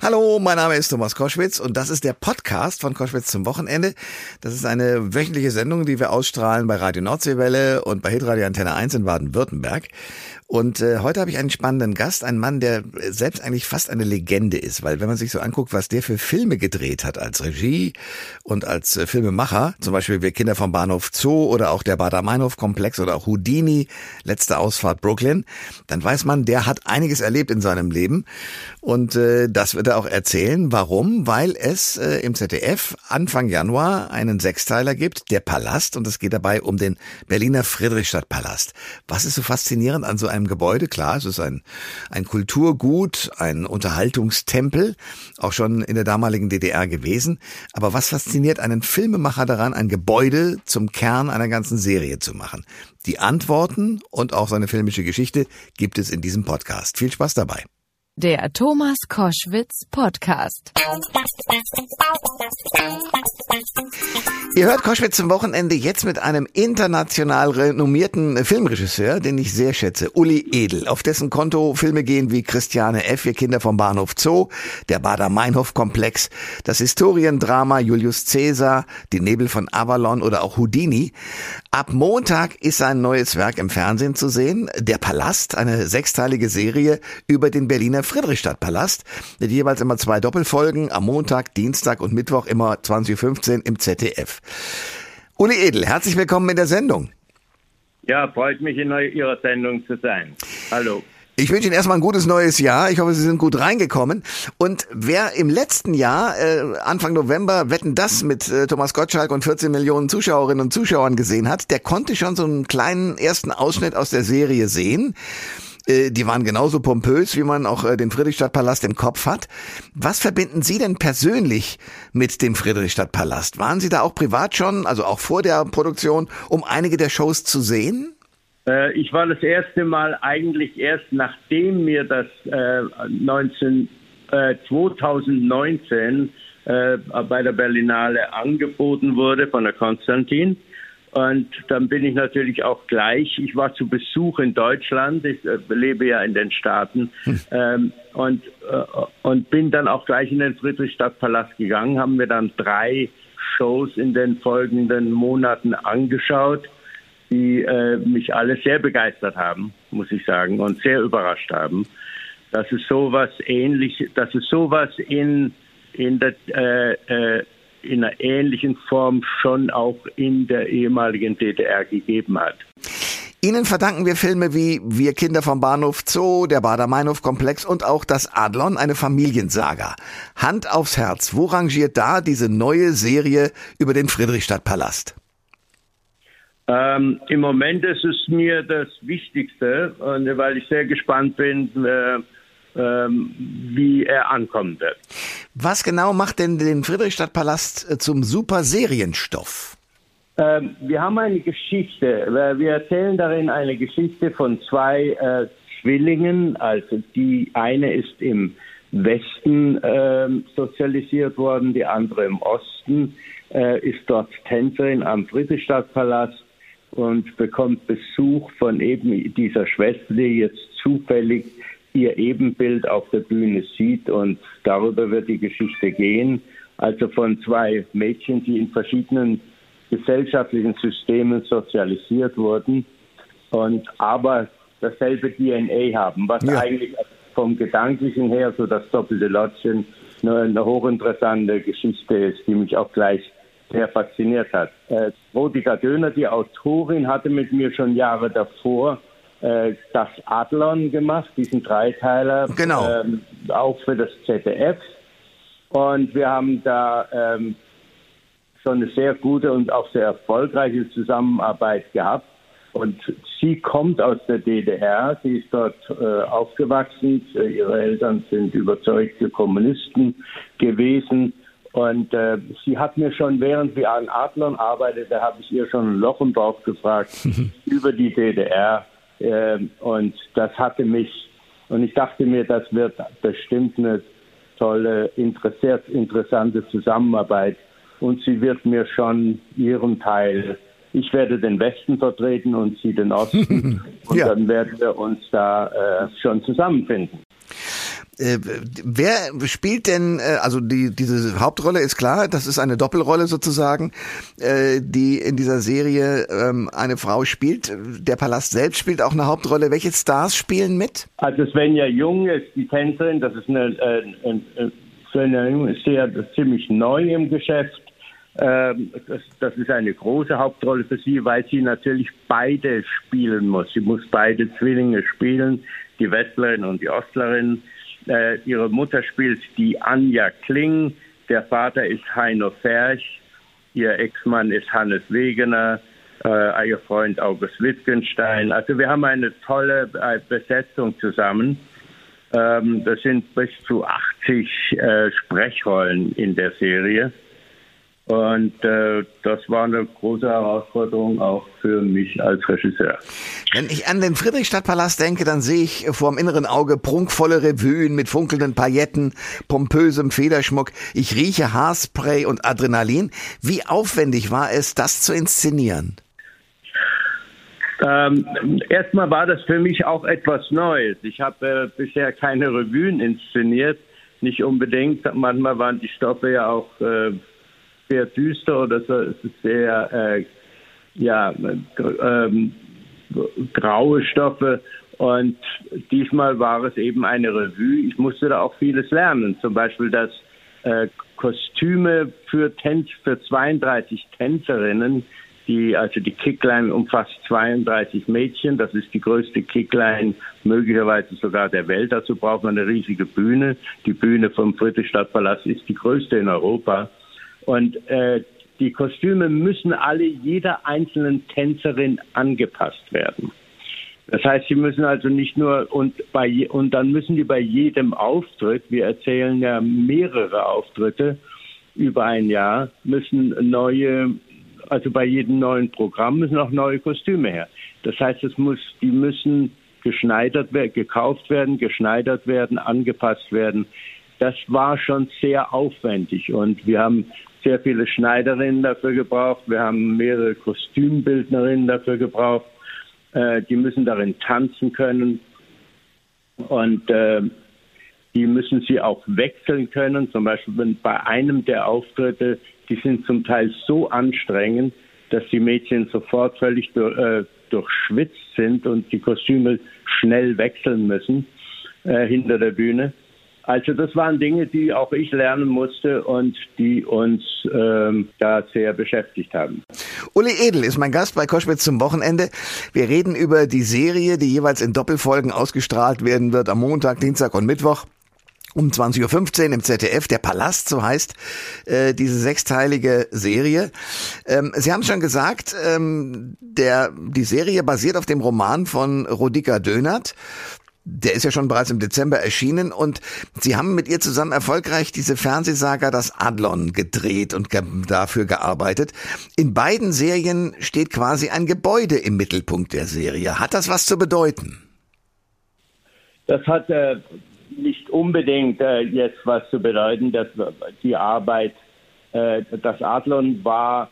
Hallo, mein Name ist Thomas Koschwitz und das ist der Podcast von Koschwitz zum Wochenende. Das ist eine wöchentliche Sendung, die wir ausstrahlen bei Radio Nordseewelle und bei Hitradio Antenne 1 in Baden-Württemberg. Und äh, heute habe ich einen spannenden Gast, einen Mann, der selbst eigentlich fast eine Legende ist, weil wenn man sich so anguckt, was der für Filme gedreht hat als Regie und als äh, Filmemacher, zum Beispiel Wir Kinder vom Bahnhof Zoo oder auch der Bader-Meinhof-Komplex oder auch Houdini, letzte Ausfahrt Brooklyn, dann weiß man, der hat einiges erlebt in seinem Leben und äh, das wird er auch erzählen. Warum? Weil es äh, im ZDF Anfang Januar einen Sechsteiler gibt, der Palast und es geht dabei um den Berliner Friedrichstadtpalast. Was ist so faszinierend an so einem Gebäude. Klar, es ist ein, ein Kulturgut, ein Unterhaltungstempel, auch schon in der damaligen DDR gewesen. Aber was fasziniert einen Filmemacher daran, ein Gebäude zum Kern einer ganzen Serie zu machen? Die Antworten und auch seine filmische Geschichte gibt es in diesem Podcast. Viel Spaß dabei. Der Thomas Koschwitz Podcast. Ihr hört Koschwitz zum Wochenende jetzt mit einem international renommierten Filmregisseur, den ich sehr schätze, Uli Edel, auf dessen Konto Filme gehen wie Christiane F., Wir Kinder vom Bahnhof Zoo, der Bader-Meinhof-Komplex, das Historiendrama Julius Caesar, Die Nebel von Avalon oder auch Houdini. Ab Montag ist sein neues Werk im Fernsehen zu sehen, Der Palast, eine sechsteilige Serie über den Berliner Friedrichstadtpalast, mit jeweils immer zwei Doppelfolgen am Montag, Dienstag und Mittwoch immer 20.15 Uhr im ZDF. Uli Edel, herzlich willkommen in der Sendung. Ja, freut mich in Ihrer Sendung zu sein. Hallo. Ich wünsche Ihnen erstmal ein gutes neues Jahr. Ich hoffe, Sie sind gut reingekommen. Und wer im letzten Jahr, äh, Anfang November, Wetten das mit äh, Thomas Gottschalk und 14 Millionen Zuschauerinnen und Zuschauern gesehen hat, der konnte schon so einen kleinen ersten Ausschnitt aus der Serie sehen. Äh, die waren genauso pompös, wie man auch äh, den Friedrichstadtpalast im Kopf hat. Was verbinden Sie denn persönlich mit dem Friedrichstadtpalast? Waren Sie da auch privat schon, also auch vor der Produktion, um einige der Shows zu sehen? Äh, ich war das erste Mal eigentlich erst, nachdem mir das äh, 19, äh, 2019 äh, bei der Berlinale angeboten wurde von der Konstantin. Und dann bin ich natürlich auch gleich, ich war zu Besuch in Deutschland, ich äh, lebe ja in den Staaten, hm. ähm, und, äh, und bin dann auch gleich in den Friedrichstadtpalast gegangen, haben mir dann drei Shows in den folgenden Monaten angeschaut, die äh, mich alle sehr begeistert haben, muss ich sagen, und sehr überrascht haben, dass es sowas ähnlich, dass es sowas in, in der, äh, äh, in einer ähnlichen Form schon auch in der ehemaligen DDR gegeben hat. Ihnen verdanken wir Filme wie Wir Kinder vom Bahnhof Zoo, der Bader-Meinhof-Komplex und auch das Adlon, eine Familiensaga. Hand aufs Herz, wo rangiert da diese neue Serie über den Friedrichstadtpalast? Ähm, Im Moment ist es mir das Wichtigste, weil ich sehr gespannt bin, äh, wie er ankommen wird. Was genau macht denn den Friedrichstadtpalast äh, zum super Serienstoff? Ähm, wir haben eine Geschichte. Wir erzählen darin eine Geschichte von zwei äh, Zwillingen. Also die eine ist im Westen äh, sozialisiert worden, die andere im Osten, äh, ist dort Tänzerin am Friedrichstadtpalast und bekommt Besuch von eben dieser Schwester, die jetzt zufällig ihr Ebenbild auf der Bühne sieht und darüber wird die Geschichte gehen. Also von zwei Mädchen, die in verschiedenen gesellschaftlichen Systemen sozialisiert wurden und aber dasselbe DNA haben, was ja. eigentlich vom Gedanklichen her so das doppelte Lottchen eine, eine hochinteressante Geschichte ist, die mich auch gleich sehr fasziniert hat. Äh, Rodiger Döner, die Autorin, hatte mit mir schon Jahre davor äh, das Adlon gemacht, diesen Dreiteiler, genau. ähm, auch für das ZDF. Und wir haben da ähm, schon eine sehr gute und auch sehr erfolgreiche Zusammenarbeit gehabt. Und sie kommt aus der DDR, sie ist dort äh, aufgewachsen, ihre Eltern sind überzeugte Kommunisten gewesen. Und äh, sie hat mir schon, während wir an Adlern arbeitete, habe ich ihr schon ein Loch im Bauch gefragt über die DDR. Äh, und das hatte mich, und ich dachte mir, das wird bestimmt eine tolle, interessante Zusammenarbeit. Und sie wird mir schon ihren Teil, ich werde den Westen vertreten und sie den Osten. und ja. dann werden wir uns da äh, schon zusammenfinden. Äh, wer spielt denn, äh, also die, diese Hauptrolle ist klar, das ist eine Doppelrolle sozusagen, äh, die in dieser Serie ähm, eine Frau spielt. Der Palast selbst spielt auch eine Hauptrolle. Welche Stars spielen mit? Also Svenja Jung ist die Tänzerin, das ist eine, äh, äh, Svenja Jung ist sehr ziemlich neu im Geschäft. Ähm, das, das ist eine große Hauptrolle für sie, weil sie natürlich beide spielen muss. Sie muss beide Zwillinge spielen, die Westlerin und die Ostlerin. Äh, ihre Mutter spielt die Anja Kling, der Vater ist Heino Ferch, ihr Ex-Mann ist Hannes Wegener, äh, ihr Freund August Wittgenstein. Also wir haben eine tolle äh, Besetzung zusammen. Ähm, das sind bis zu 80 äh, Sprechrollen in der Serie. Und äh, das war eine große Herausforderung auch für mich als Regisseur. Wenn ich an den Friedrichstadtpalast denke, dann sehe ich vor dem inneren Auge prunkvolle Revuen mit funkelnden Pailletten, pompösem Federschmuck. Ich rieche Haarspray und Adrenalin. Wie aufwendig war es, das zu inszenieren? Ähm, erstmal war das für mich auch etwas Neues. Ich habe äh, bisher keine Revuen inszeniert, nicht unbedingt. Manchmal waren die Stoffe ja auch äh, sehr düster oder so, sehr äh, ja, ähm, graue Stoffe. Und diesmal war es eben eine Revue. Ich musste da auch vieles lernen. Zum Beispiel, dass äh, Kostüme für, Tänz, für 32 Tänzerinnen, die, also die Kickline umfasst 32 Mädchen. Das ist die größte Kickline möglicherweise sogar der Welt. Dazu braucht man eine riesige Bühne. Die Bühne vom Friedrichstadtpalast ist die größte in Europa. Und äh, die Kostüme müssen alle jeder einzelnen Tänzerin angepasst werden. Das heißt, sie müssen also nicht nur und bei und dann müssen die bei jedem Auftritt, wir erzählen ja mehrere Auftritte über ein Jahr, müssen neue, also bei jedem neuen Programm müssen auch neue Kostüme her. Das heißt, es muss, die müssen geschneidert werden, gekauft werden, geschneidert werden, angepasst werden. Das war schon sehr aufwendig und wir haben sehr viele Schneiderinnen dafür gebraucht. Wir haben mehrere Kostümbildnerinnen dafür gebraucht. Äh, die müssen darin tanzen können und äh, die müssen sie auch wechseln können. Zum Beispiel bei einem der Auftritte, die sind zum Teil so anstrengend, dass die Mädchen sofort völlig durch, äh, durchschwitzt sind und die Kostüme schnell wechseln müssen äh, hinter der Bühne. Also das waren Dinge, die auch ich lernen musste und die uns ähm, da sehr beschäftigt haben. Uli Edel ist mein Gast bei Koschwitz zum Wochenende. Wir reden über die Serie, die jeweils in Doppelfolgen ausgestrahlt werden wird am Montag, Dienstag und Mittwoch um 20.15 Uhr im ZDF, der Palast, so heißt äh, diese sechsteilige Serie. Ähm, Sie haben schon gesagt, ähm, der, die Serie basiert auf dem Roman von Rodika Dönert der ist ja schon bereits im Dezember erschienen und Sie haben mit ihr zusammen erfolgreich diese Fernsehsaga Das Adlon gedreht und ge dafür gearbeitet. In beiden Serien steht quasi ein Gebäude im Mittelpunkt der Serie. Hat das was zu bedeuten? Das hat äh, nicht unbedingt äh, jetzt was zu bedeuten, dass die Arbeit, äh, das Adlon war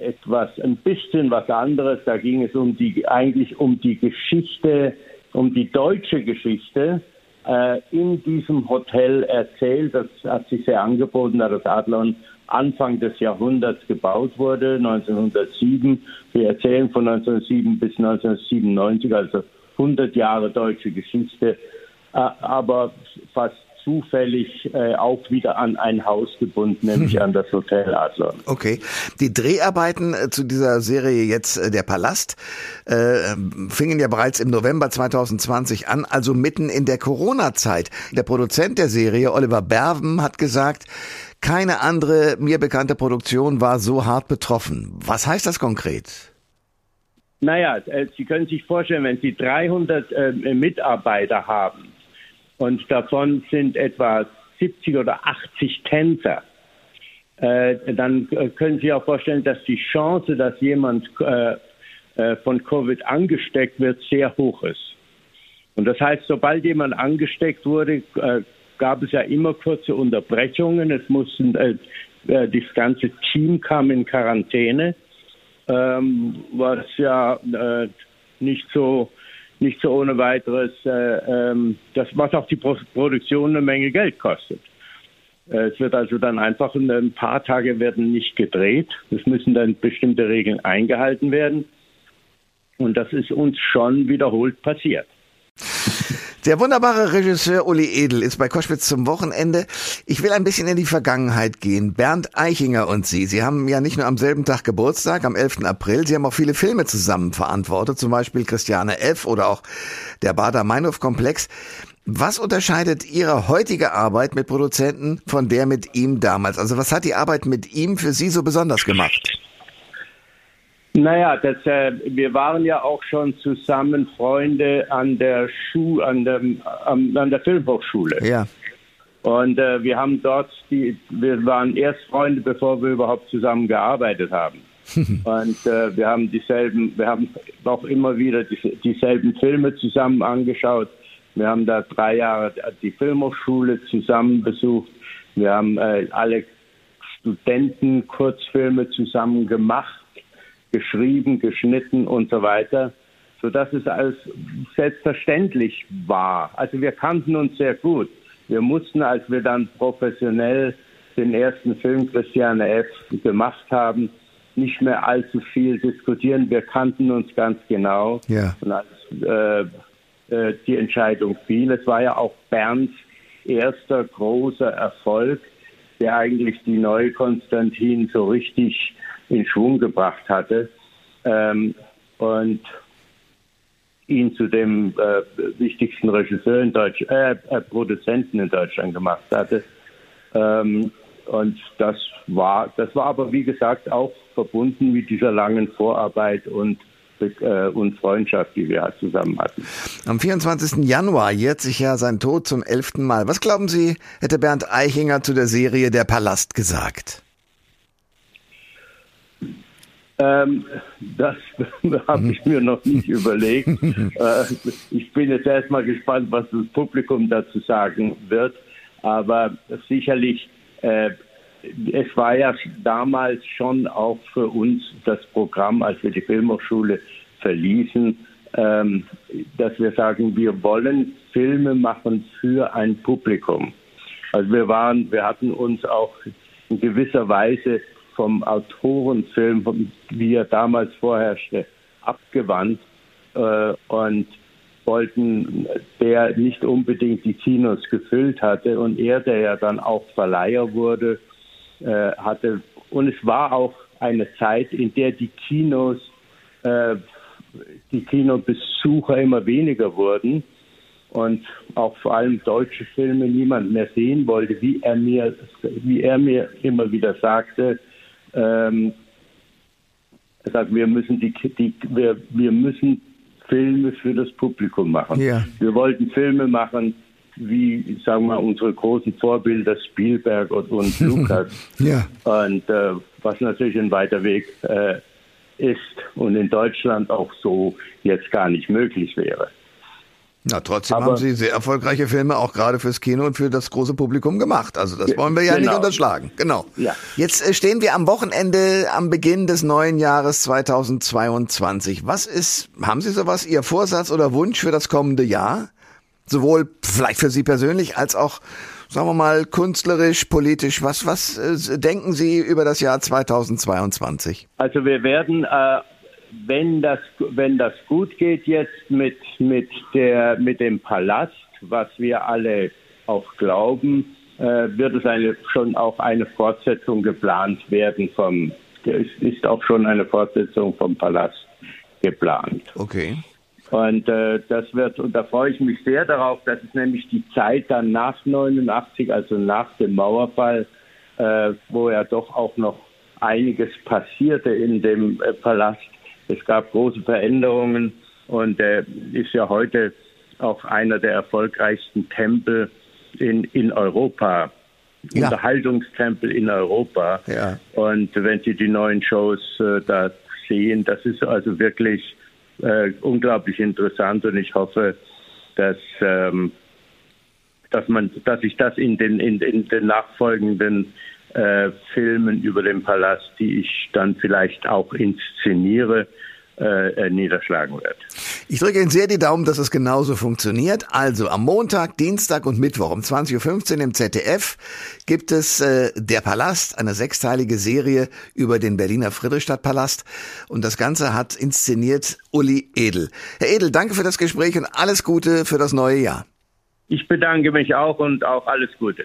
etwas, ein bisschen was anderes. Da ging es um die, eigentlich um die Geschichte um die deutsche Geschichte äh, in diesem Hotel erzählt. Das hat sich sehr angeboten, da das Adlon Anfang des Jahrhunderts gebaut wurde, 1907. Wir erzählen von 1907 bis 1997, also 100 Jahre deutsche Geschichte, äh, aber fast zufällig äh, auch wieder an ein Haus gebunden, nämlich hm. an das Hotel Adler. Okay. Die Dreharbeiten äh, zu dieser Serie jetzt äh, Der Palast äh, fingen ja bereits im November 2020 an, also mitten in der Corona-Zeit. Der Produzent der Serie, Oliver Berven, hat gesagt, keine andere mir bekannte Produktion war so hart betroffen. Was heißt das konkret? Naja, äh, Sie können sich vorstellen, wenn Sie 300 äh, Mitarbeiter haben, und davon sind etwa 70 oder 80 Tänzer. Äh, dann äh, können Sie auch vorstellen, dass die Chance, dass jemand äh, äh, von Covid angesteckt wird, sehr hoch ist. Und das heißt, sobald jemand angesteckt wurde, äh, gab es ja immer kurze Unterbrechungen. Es mussten, das ganze Team kam in Quarantäne, ähm, was ja nicht so nicht so ohne weiteres, äh, ähm, das was auch die Pro Produktion eine Menge Geld kostet. Äh, es wird also dann einfach ein paar Tage werden nicht gedreht. Es müssen dann bestimmte Regeln eingehalten werden. Und das ist uns schon wiederholt passiert. Der wunderbare Regisseur Uli Edel ist bei Koschwitz zum Wochenende. Ich will ein bisschen in die Vergangenheit gehen. Bernd Eichinger und Sie, Sie haben ja nicht nur am selben Tag Geburtstag, am 11. April, Sie haben auch viele Filme zusammen verantwortet, zum Beispiel Christiane F. oder auch der Bader-Meinhof-Komplex. Was unterscheidet Ihre heutige Arbeit mit Produzenten von der mit ihm damals? Also was hat die Arbeit mit ihm für Sie so besonders gemacht? Naja, das, äh, wir waren ja auch schon zusammen Freunde an der Schu an, dem, an, an der Filmhochschule. Ja. Und äh, wir haben dort die, wir waren erst Freunde, bevor wir überhaupt zusammen gearbeitet haben. Und äh, wir haben dieselben, wir haben auch immer wieder die, dieselben Filme zusammen angeschaut. Wir haben da drei Jahre die Filmhochschule zusammen besucht. Wir haben äh, alle Studenten Kurzfilme zusammen gemacht geschrieben, geschnitten und so weiter, sodass es als selbstverständlich war. Also wir kannten uns sehr gut. Wir mussten, als wir dann professionell den ersten Film Christiane F. gemacht haben, nicht mehr allzu viel diskutieren. Wir kannten uns ganz genau. Ja. Und als äh, äh, die Entscheidung fiel, es war ja auch Bernds erster großer Erfolg, der eigentlich die neue Konstantin so richtig in Schwung gebracht hatte ähm, und ihn zu dem äh, wichtigsten Regisseur in Deutsch, äh, äh, Produzenten in Deutschland gemacht hatte. Ähm, und das war, das war aber wie gesagt auch verbunden mit dieser langen Vorarbeit und und Freundschaft, die wir halt zusammen hatten. Am 24. Januar jährt sich ja sein Tod zum elften Mal. Was glauben Sie, hätte Bernd Eichinger zu der Serie Der Palast gesagt? Ähm, das habe ich mir noch nicht überlegt. Äh, ich bin jetzt erstmal gespannt, was das Publikum dazu sagen wird. Aber sicherlich, äh, es war ja damals schon auch für uns das Programm, als wir die Filmhochschule verließen, ähm, dass wir sagen, wir wollen Filme machen für ein Publikum. Also wir waren, wir hatten uns auch in gewisser Weise vom Autorenfilm, wie er damals vorherrschte, abgewandt äh, und wollten, der nicht unbedingt die Kinos gefüllt hatte und er, der ja dann auch Verleiher wurde, äh, hatte. Und es war auch eine Zeit, in der die Kinos, äh, die Kinobesucher immer weniger wurden und auch vor allem deutsche Filme niemand mehr sehen wollte, wie er mir, wie er mir immer wieder sagte, ähm, er sagt, wir müssen die, die wir, wir müssen Filme für das Publikum machen. Ja. Wir wollten Filme machen, wie, sagen wir, unsere großen Vorbilder Spielberg und, und Lukas. ja. Und äh, was natürlich ein weiter Weg äh, ist und in Deutschland auch so jetzt gar nicht möglich wäre. Na, trotzdem Aber, haben Sie sehr erfolgreiche Filme auch gerade fürs Kino und für das große Publikum gemacht. Also das wollen wir ja genau. nicht unterschlagen. Genau. Ja. Jetzt äh, stehen wir am Wochenende am Beginn des neuen Jahres 2022. Was ist, haben Sie sowas, Ihr Vorsatz oder Wunsch für das kommende Jahr? Sowohl vielleicht für Sie persönlich als auch, sagen wir mal, künstlerisch, politisch. Was, was äh, denken Sie über das Jahr 2022? Also wir werden äh wenn das, wenn das gut geht jetzt mit, mit, der, mit dem Palast, was wir alle auch glauben, äh, wird es eine, schon auch eine Fortsetzung geplant werden vom, es ist auch schon eine Fortsetzung vom Palast geplant. Okay. Und äh, das wird, und da freue ich mich sehr darauf, das ist nämlich die Zeit dann nach 89, also nach dem Mauerfall, äh, wo ja doch auch noch einiges passierte in dem äh, Palast es gab große Veränderungen und er ist ja heute auch einer der erfolgreichsten Tempel in, in Europa. Ja. Unterhaltungstempel in Europa. Ja. Und wenn Sie die neuen Shows äh, da sehen, das ist also wirklich äh, unglaublich interessant und ich hoffe, dass, ähm, dass man, dass ich das in den, in, in den nachfolgenden äh, Filmen über den Palast, die ich dann vielleicht auch inszeniere, äh, niederschlagen wird. Ich drücke Ihnen sehr die Daumen, dass es genauso funktioniert. Also am Montag, Dienstag und Mittwoch um 20.15 Uhr im ZDF gibt es äh, Der Palast, eine sechsteilige Serie über den Berliner Friedrichstadtpalast. Und das Ganze hat inszeniert Uli Edel. Herr Edel, danke für das Gespräch und alles Gute für das neue Jahr. Ich bedanke mich auch und auch alles Gute.